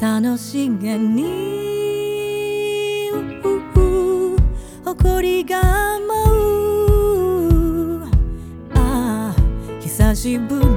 楽しげに誇りが舞う。ああ久しぶり。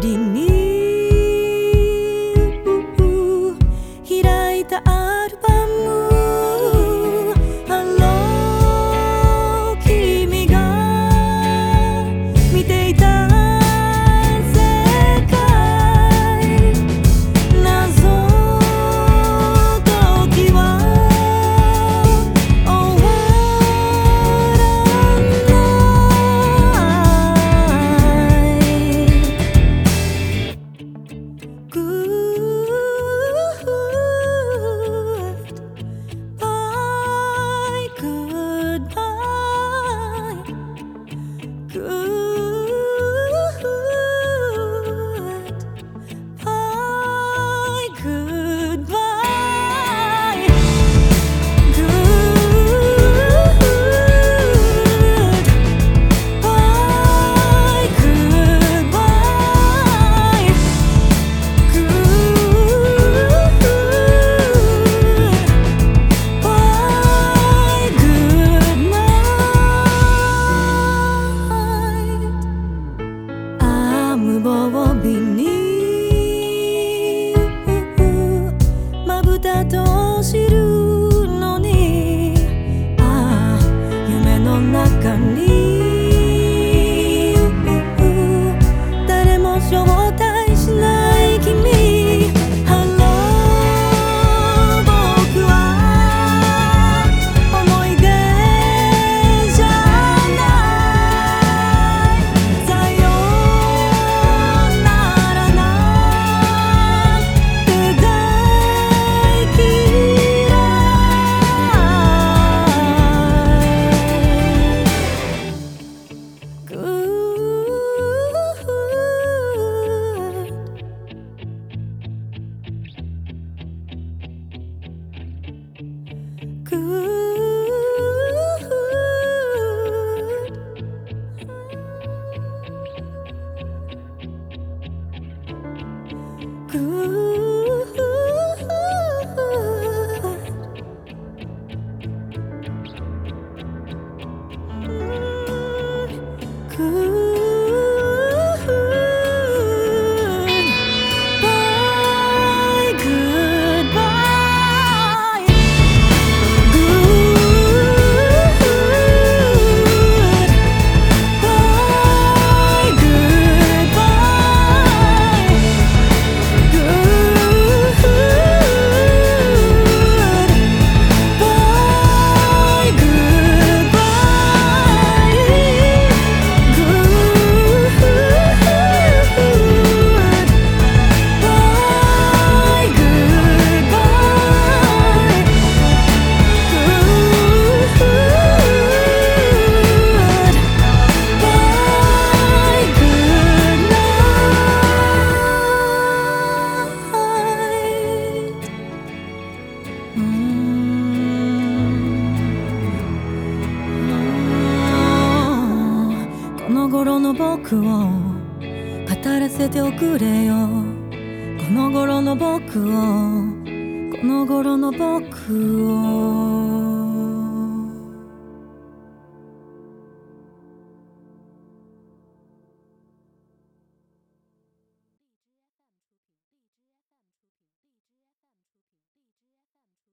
Good. この頃の僕を語らせておくれよ。この頃の僕をこの頃の僕を。